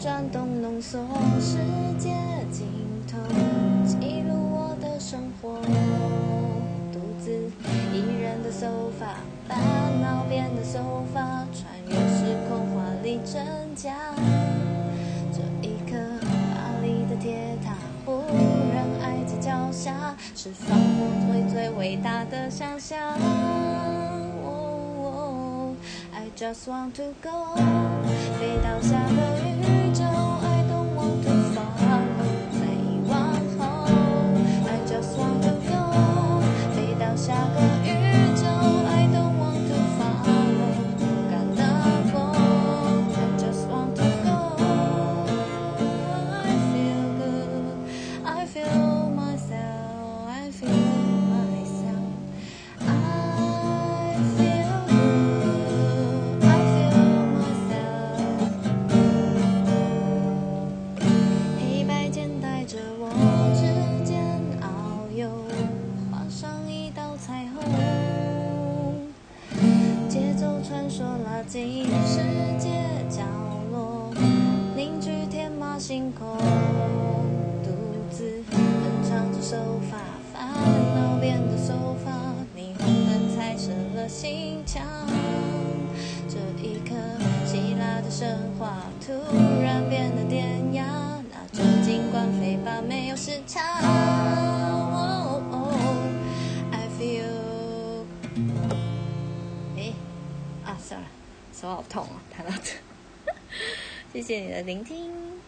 转动，浓缩世界尽头，记录我的生活。独自一人的手法，烦恼变的手法，穿越时空华丽真假。这一刻，巴黎的铁塔忽然挨在脚下，释放我最最伟大的想象。I just want to go，画上一道彩虹。节奏传说拉近世界角落，凝聚天马行空。独自哼唱着手法，烦恼变的手法，霓虹灯彩射了心墙。这一刻，希腊的神话突然变得典雅，那就尽管飞吧，没有时差。手好痛啊，弹到这。谢谢你的聆听。